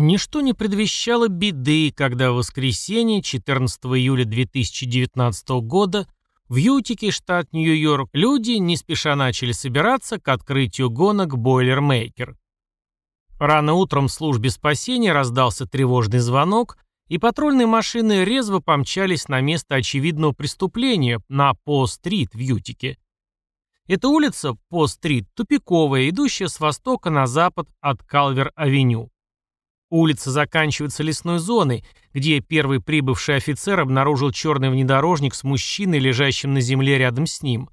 Ничто не предвещало беды, когда в воскресенье 14 июля 2019 года в Ютике, штат Нью-Йорк, люди не спеша начали собираться к открытию гонок Бойлермейкер. Рано утром в службе спасения раздался тревожный звонок, и патрульные машины резво помчались на место очевидного преступления на По-стрит в Ютике. Эта улица, По-стрит, тупиковая, идущая с востока на запад от Калвер-авеню. Улица заканчивается лесной зоной, где первый прибывший офицер обнаружил черный внедорожник с мужчиной, лежащим на земле рядом с ним.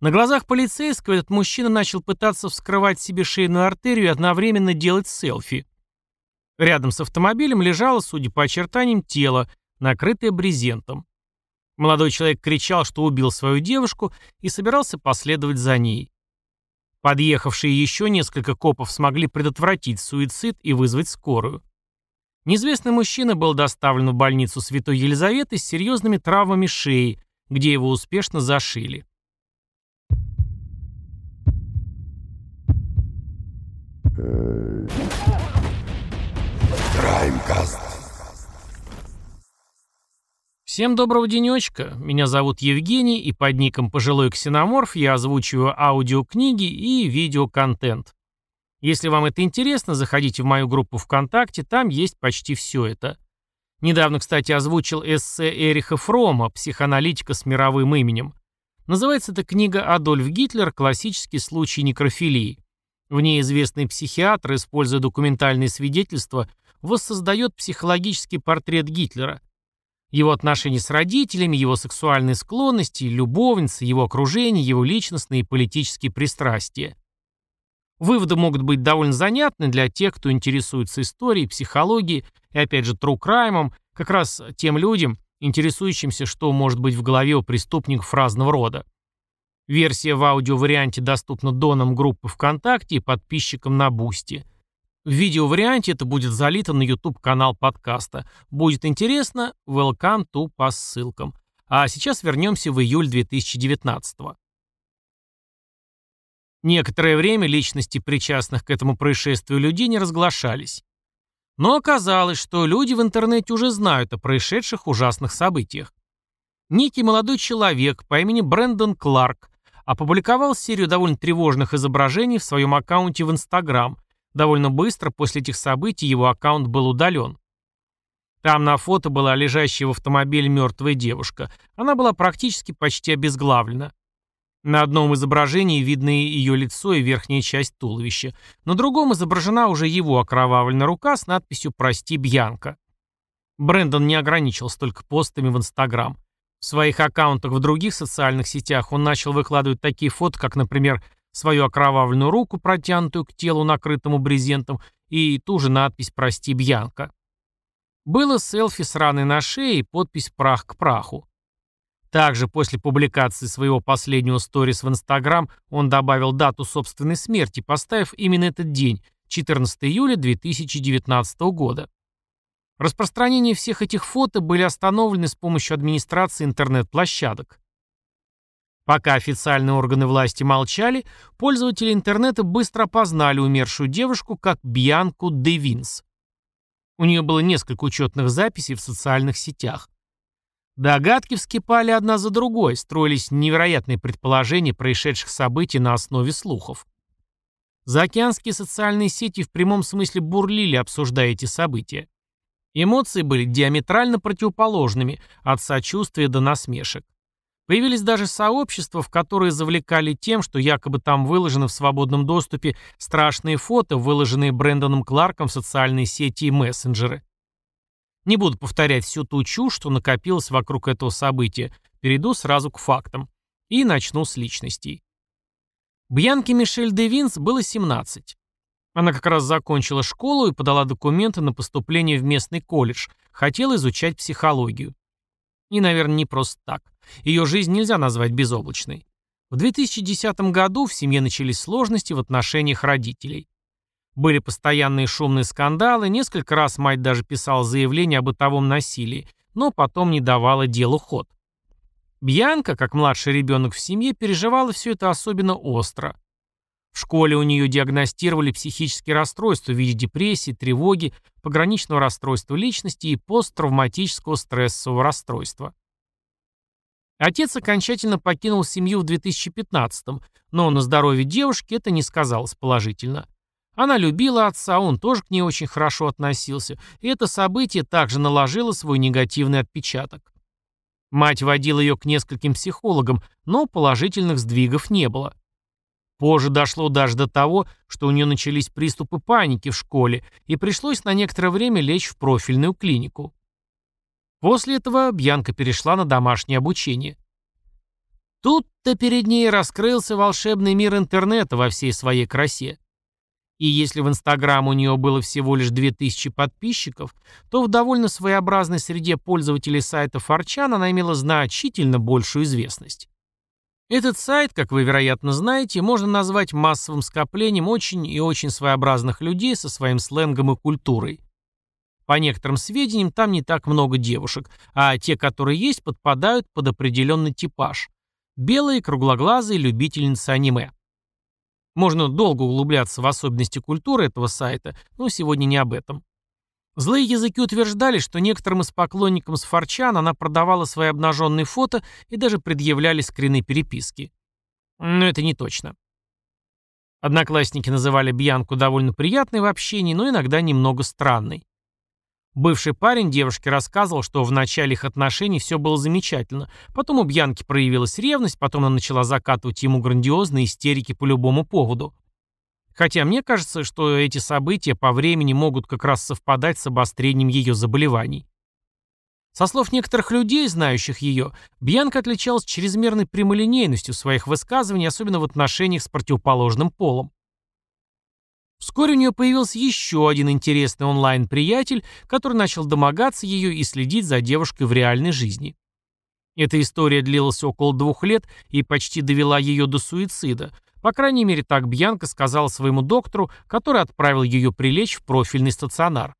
На глазах полицейского этот мужчина начал пытаться вскрывать себе шейную артерию и одновременно делать селфи. Рядом с автомобилем лежало, судя по очертаниям, тело, накрытое брезентом. Молодой человек кричал, что убил свою девушку и собирался последовать за ней. Подъехавшие еще несколько копов смогли предотвратить суицид и вызвать скорую. Неизвестный мужчина был доставлен в больницу Святой Елизаветы с серьезными травмами шеи, где его успешно зашили. Краймкаст. Всем доброго денечка. Меня зовут Евгений, и под ником «Пожилой ксеноморф» я озвучиваю аудиокниги и видеоконтент. Если вам это интересно, заходите в мою группу ВКонтакте, там есть почти все это. Недавно, кстати, озвучил эссе Эриха Фрома «Психоаналитика с мировым именем». Называется эта книга «Адольф Гитлер. Классический случай некрофилии». В ней известный психиатр, используя документальные свидетельства, воссоздает психологический портрет Гитлера – его отношения с родителями, его сексуальные склонности, любовницы, его окружение, его личностные и политические пристрастия. Выводы могут быть довольно занятны для тех, кто интересуется историей, психологией и, опять же, crime, как раз тем людям, интересующимся, что может быть в голове у преступников разного рода. Версия в аудиоварианте доступна донам группы ВКонтакте и подписчикам на Boosty. В видеоварианте это будет залито на YouTube-канал подкаста. Будет интересно? Welcome to по ссылкам. А сейчас вернемся в июль 2019 -го. Некоторое время личности причастных к этому происшествию людей не разглашались. Но оказалось, что люди в интернете уже знают о происшедших ужасных событиях. Некий молодой человек по имени Брэндон Кларк опубликовал серию довольно тревожных изображений в своем аккаунте в Инстаграм, Довольно быстро после этих событий его аккаунт был удален. Там на фото была лежащая в автомобиле мертвая девушка. Она была практически почти обезглавлена. На одном изображении видно ее лицо и верхняя часть туловища. На другом изображена уже его окровавленная рука с надписью «Прости, Бьянка». Брэндон не ограничился только постами в Инстаграм. В своих аккаунтах в других социальных сетях он начал выкладывать такие фото, как, например, свою окровавленную руку, протянутую к телу, накрытому брезентом, и ту же надпись «Прости, Бьянка». Было селфи с раной на шее и подпись «Прах к праху». Также после публикации своего последнего сторис в Инстаграм он добавил дату собственной смерти, поставив именно этот день, 14 июля 2019 года. Распространение всех этих фото были остановлены с помощью администрации интернет-площадок. Пока официальные органы власти молчали, пользователи интернета быстро опознали умершую девушку как Бьянку Девинс. У нее было несколько учетных записей в социальных сетях. Догадки вскипали одна за другой, строились невероятные предположения происшедших событий на основе слухов. Заокеанские социальные сети в прямом смысле бурлили, обсуждая эти события. Эмоции были диаметрально противоположными, от сочувствия до насмешек. Появились даже сообщества, в которые завлекали тем, что якобы там выложены в свободном доступе страшные фото, выложенные Брэндоном Кларком в социальные сети и мессенджеры. Не буду повторять всю ту чушь, что накопилось вокруг этого события, перейду сразу к фактам. И начну с личностей. Бьянке Мишель де Винс было 17. Она как раз закончила школу и подала документы на поступление в местный колледж, хотела изучать психологию. И, наверное, не просто так. Ее жизнь нельзя назвать безоблачной. В 2010 году в семье начались сложности в отношениях родителей. Были постоянные шумные скандалы, несколько раз мать даже писала заявление о бытовом насилии, но потом не давала делу ход. Бьянка, как младший ребенок в семье, переживала все это особенно остро. В школе у нее диагностировали психические расстройства в виде депрессии, тревоги, пограничного расстройства личности и посттравматического стрессового расстройства. Отец окончательно покинул семью в 2015-м, но на здоровье девушки это не сказалось положительно. Она любила отца, он тоже к ней очень хорошо относился, и это событие также наложило свой негативный отпечаток. Мать водила ее к нескольким психологам, но положительных сдвигов не было. Позже дошло даже до того, что у нее начались приступы паники в школе, и пришлось на некоторое время лечь в профильную клинику. После этого Бьянка перешла на домашнее обучение. Тут-то перед ней раскрылся волшебный мир интернета во всей своей красе. И если в Инстаграм у нее было всего лишь 2000 подписчиков, то в довольно своеобразной среде пользователей сайта Форчан она имела значительно большую известность. Этот сайт, как вы, вероятно, знаете, можно назвать массовым скоплением очень и очень своеобразных людей со своим сленгом и культурой. По некоторым сведениям, там не так много девушек, а те, которые есть, подпадают под определенный типаж. Белые, круглоглазые любительницы аниме. Можно долго углубляться в особенности культуры этого сайта, но сегодня не об этом. Злые языки утверждали, что некоторым из поклонникам с Форчан она продавала свои обнаженные фото и даже предъявляли скрины переписки. Но это не точно. Одноклассники называли Бьянку довольно приятной в общении, но иногда немного странной. Бывший парень девушки рассказывал, что в начале их отношений все было замечательно. Потом у Бьянки проявилась ревность, потом она начала закатывать ему грандиозные истерики по любому поводу. Хотя мне кажется, что эти события по времени могут как раз совпадать с обострением ее заболеваний. Со слов некоторых людей, знающих ее, Бьянка отличалась чрезмерной прямолинейностью своих высказываний, особенно в отношениях с противоположным полом. Вскоре у нее появился еще один интересный онлайн-приятель, который начал домогаться ее и следить за девушкой в реальной жизни. Эта история длилась около двух лет и почти довела ее до суицида. По крайней мере, так Бьянка сказала своему доктору, который отправил ее прилечь в профильный стационар.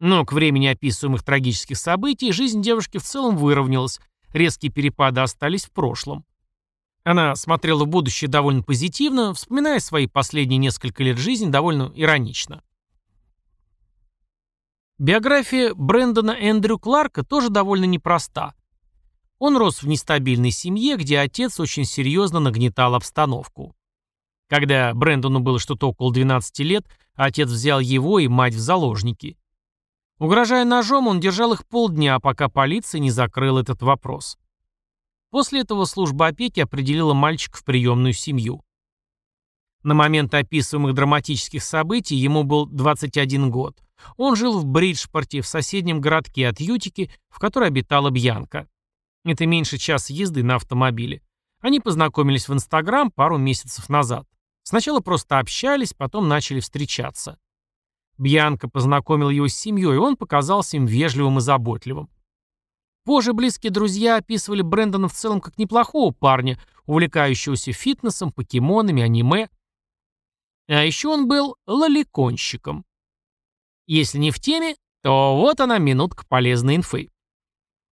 Но к времени описываемых трагических событий жизнь девушки в целом выровнялась, резкие перепады остались в прошлом. Она смотрела в будущее довольно позитивно, вспоминая свои последние несколько лет жизни довольно иронично. Биография Брэндона Эндрю Кларка тоже довольно непроста. Он рос в нестабильной семье, где отец очень серьезно нагнетал обстановку. Когда Брэндону было что-то около 12 лет, отец взял его и мать в заложники. Угрожая ножом, он держал их полдня, пока полиция не закрыла этот вопрос. После этого служба опеки определила мальчика в приемную семью. На момент описываемых драматических событий ему был 21 год. Он жил в Бриджпорте, в соседнем городке от Ютики, в которой обитала Бьянка. Это меньше часа езды на автомобиле. Они познакомились в Инстаграм пару месяцев назад. Сначала просто общались, потом начали встречаться. Бьянка познакомил его с семьей, и он показался им вежливым и заботливым. Позже близкие друзья описывали Брэндона в целом как неплохого парня, увлекающегося фитнесом, покемонами, аниме. А еще он был лоликонщиком. Если не в теме, то вот она минутка полезной инфы.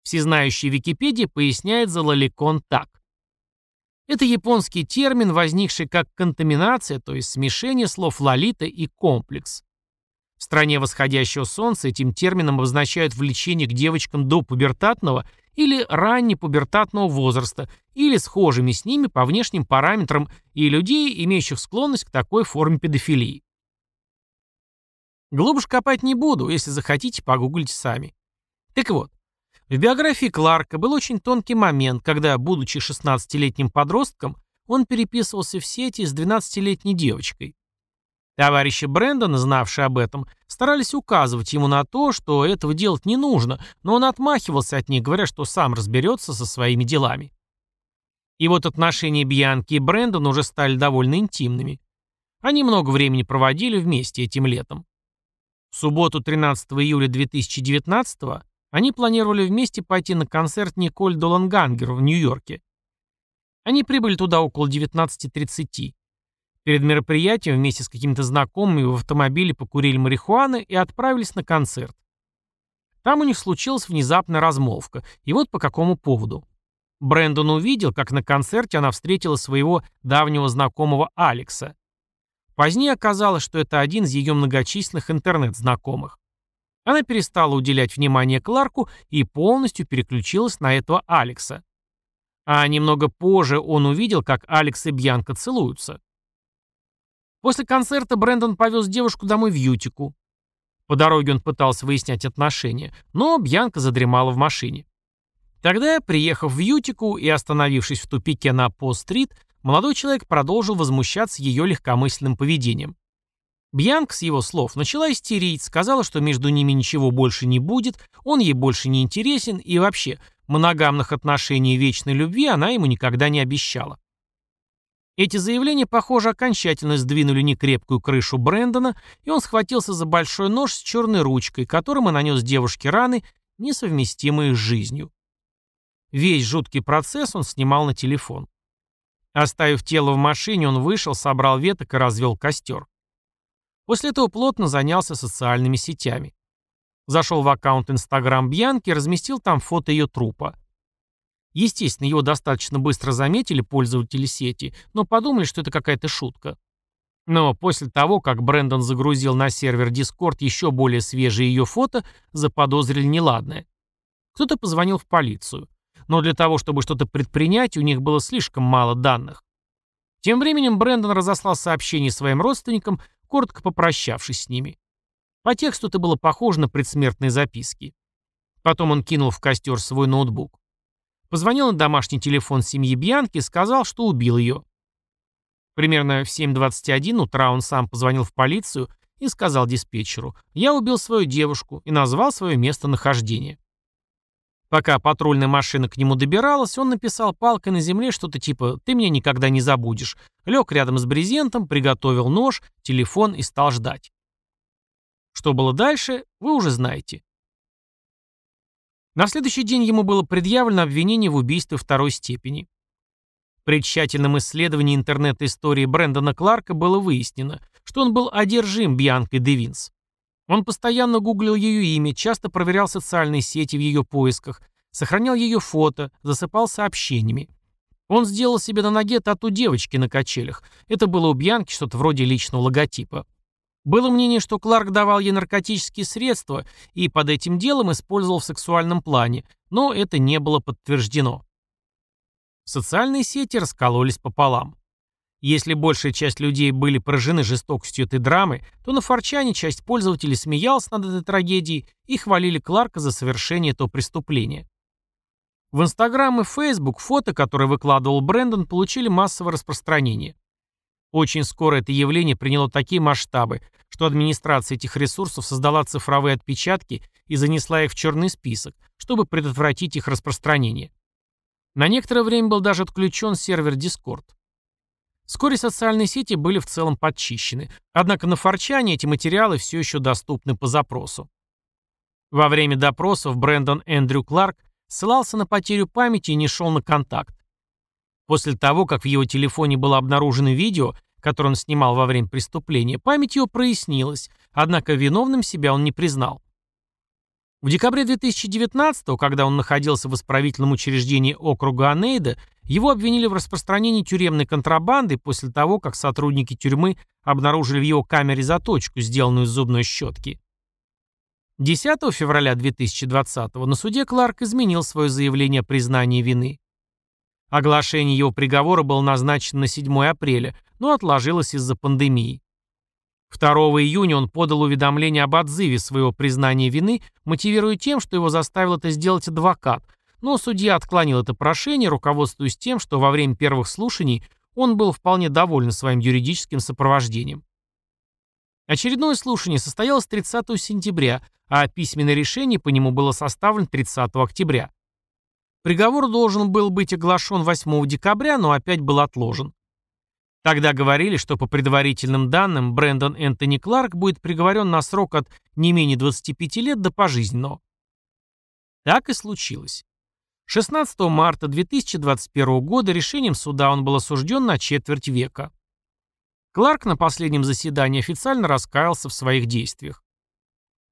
Всезнающий Википедия поясняет за лоликон так. Это японский термин, возникший как контаминация, то есть смешение слов лолита и комплекс. В стране восходящего солнца этим термином обозначают влечение к девочкам до пубертатного или раннепубертатного возраста, или схожими с ними по внешним параметрам и людей, имеющих склонность к такой форме педофилии. Глубже копать не буду, если захотите, погуглите сами. Так вот, в биографии Кларка был очень тонкий момент, когда, будучи 16-летним подростком, он переписывался в сети с 12-летней девочкой. Товарищи Брэндона, знавшие об этом, старались указывать ему на то, что этого делать не нужно, но он отмахивался от них, говоря, что сам разберется со своими делами. И вот отношения Бьянки и Брэндона уже стали довольно интимными. Они много времени проводили вместе этим летом. В субботу 13 июля 2019 они планировали вместе пойти на концерт Николь Долангангер в Нью-Йорке. Они прибыли туда около 19.30. Перед мероприятием вместе с какими-то знакомыми в автомобиле покурили марихуаны и отправились на концерт. Там у них случилась внезапная размолвка. И вот по какому поводу. Брэндон увидел, как на концерте она встретила своего давнего знакомого Алекса. Позднее оказалось, что это один из ее многочисленных интернет-знакомых. Она перестала уделять внимание Кларку и полностью переключилась на этого Алекса. А немного позже он увидел, как Алекс и Бьянка целуются. После концерта Брэндон повез девушку домой в Ютику. По дороге он пытался выяснять отношения, но Бьянка задремала в машине. Тогда, приехав в Ютику и остановившись в тупике на По-стрит, молодой человек продолжил возмущаться ее легкомысленным поведением. Бьянка, с его слов, начала истерить, сказала, что между ними ничего больше не будет, он ей больше не интересен и вообще моногамных отношений и вечной любви она ему никогда не обещала. Эти заявления, похоже, окончательно сдвинули некрепкую крышу Брэндона, и он схватился за большой нож с черной ручкой, которым и нанес девушке раны, несовместимые с жизнью. Весь жуткий процесс он снимал на телефон. Оставив тело в машине, он вышел, собрал веток и развел костер. После этого плотно занялся социальными сетями. Зашел в аккаунт Инстаграм Бьянки и разместил там фото ее трупа. Естественно, его достаточно быстро заметили пользователи сети, но подумали, что это какая-то шутка. Но после того, как Брэндон загрузил на сервер Discord еще более свежие ее фото, заподозрили неладное. Кто-то позвонил в полицию. Но для того, чтобы что-то предпринять, у них было слишком мало данных. Тем временем Брэндон разослал сообщение своим родственникам, коротко попрощавшись с ними. По тексту это было похоже на предсмертные записки. Потом он кинул в костер свой ноутбук. Позвонил на домашний телефон семьи Бьянки и сказал, что убил ее. Примерно в 7.21 утра он сам позвонил в полицию и сказал диспетчеру «Я убил свою девушку» и назвал свое местонахождение. Пока патрульная машина к нему добиралась, он написал палкой на земле что-то типа «ты меня никогда не забудешь», лег рядом с брезентом, приготовил нож, телефон и стал ждать. Что было дальше, вы уже знаете. На следующий день ему было предъявлено обвинение в убийстве второй степени. При тщательном исследовании интернет-истории Брэндона Кларка было выяснено, что он был одержим Бьянкой Девинс. Он постоянно гуглил ее имя, часто проверял социальные сети в ее поисках, сохранял ее фото, засыпал сообщениями. Он сделал себе на ноге тату девочки на качелях. Это было у Бьянки что-то вроде личного логотипа. Было мнение, что Кларк давал ей наркотические средства и под этим делом использовал в сексуальном плане, но это не было подтверждено. Социальные сети раскололись пополам. Если большая часть людей были поражены жестокостью этой драмы, то на Форчане часть пользователей смеялась над этой трагедией и хвалили Кларка за совершение этого преступления. В Инстаграм и Фейсбук фото, которые выкладывал Брэндон, получили массовое распространение. Очень скоро это явление приняло такие масштабы, что администрация этих ресурсов создала цифровые отпечатки и занесла их в черный список, чтобы предотвратить их распространение. На некоторое время был даже отключен сервер Discord. Вскоре социальные сети были в целом подчищены, однако на Форчане эти материалы все еще доступны по запросу. Во время допросов Брэндон Эндрю Кларк ссылался на потерю памяти и не шел на контакт. После того, как в его телефоне было обнаружено видео, которое он снимал во время преступления, память его прояснилась, однако виновным себя он не признал. В декабре 2019 когда он находился в исправительном учреждении округа Анейда, его обвинили в распространении тюремной контрабанды после того, как сотрудники тюрьмы обнаружили в его камере заточку, сделанную из зубной щетки. 10 февраля 2020 на суде Кларк изменил свое заявление о признании вины. Оглашение его приговора было назначено на 7 апреля, но отложилось из-за пандемии. 2 июня он подал уведомление об отзыве своего признания вины, мотивируя тем, что его заставил это сделать адвокат, но судья отклонил это прошение, руководствуясь тем, что во время первых слушаний он был вполне доволен своим юридическим сопровождением. Очередное слушание состоялось 30 сентября, а письменное решение по нему было составлено 30 октября. Приговор должен был быть оглашен 8 декабря, но опять был отложен. Тогда говорили, что по предварительным данным Брэндон Энтони Кларк будет приговорен на срок от не менее 25 лет до пожизненного. Так и случилось. 16 марта 2021 года решением суда он был осужден на четверть века. Кларк на последнем заседании официально раскаялся в своих действиях.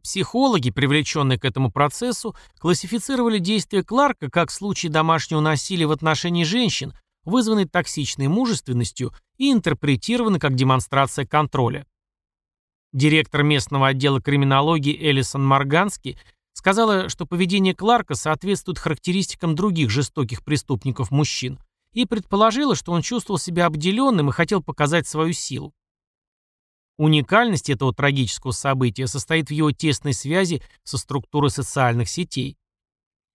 Психологи, привлеченные к этому процессу, классифицировали действия Кларка как случай домашнего насилия в отношении женщин, вызванный токсичной мужественностью и интерпретированы как демонстрация контроля. Директор местного отдела криминологии Элисон Маргански сказала, что поведение Кларка соответствует характеристикам других жестоких преступников мужчин, и предположила, что он чувствовал себя обделенным и хотел показать свою силу. Уникальность этого трагического события состоит в его тесной связи со структурой социальных сетей.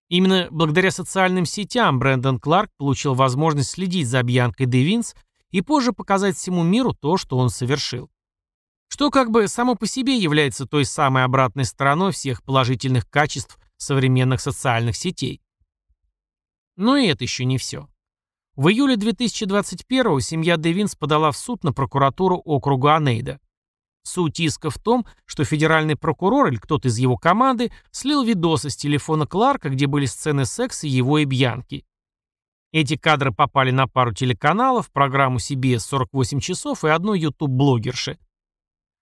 Именно благодаря социальным сетям Брэндон Кларк получил возможность следить за Бьянкой Девинс и позже показать всему миру то, что он совершил. Что как бы само по себе является той самой обратной стороной всех положительных качеств современных социальных сетей. Но и это еще не все. В июле 2021 семья Девинс подала в суд на прокуратуру округа Анейда. Суть иска в том, что федеральный прокурор или кто-то из его команды слил видосы с телефона Кларка, где были сцены секса его и Бьянки. Эти кадры попали на пару телеканалов, программу CBS 48 часов и одну YouTube-блогерши.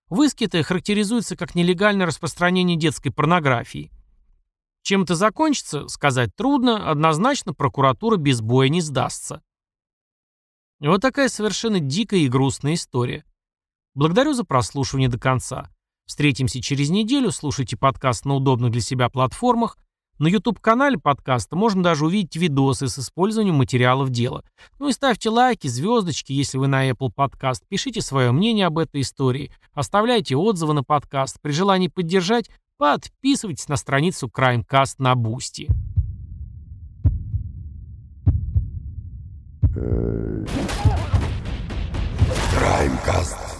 В иске это характеризуется как нелегальное распространение детской порнографии. Чем это закончится, сказать трудно, однозначно прокуратура без боя не сдастся. Вот такая совершенно дикая и грустная история. Благодарю за прослушивание до конца. Встретимся через неделю, слушайте подкаст на удобных для себя платформах. На YouTube-канале подкаста можно даже увидеть видосы с использованием материалов дела. Ну и ставьте лайки, звездочки, если вы на Apple Podcast. Пишите свое мнение об этой истории. Оставляйте отзывы на подкаст. При желании поддержать, подписывайтесь на страницу CrimeCast на Boosty. CrimeCast.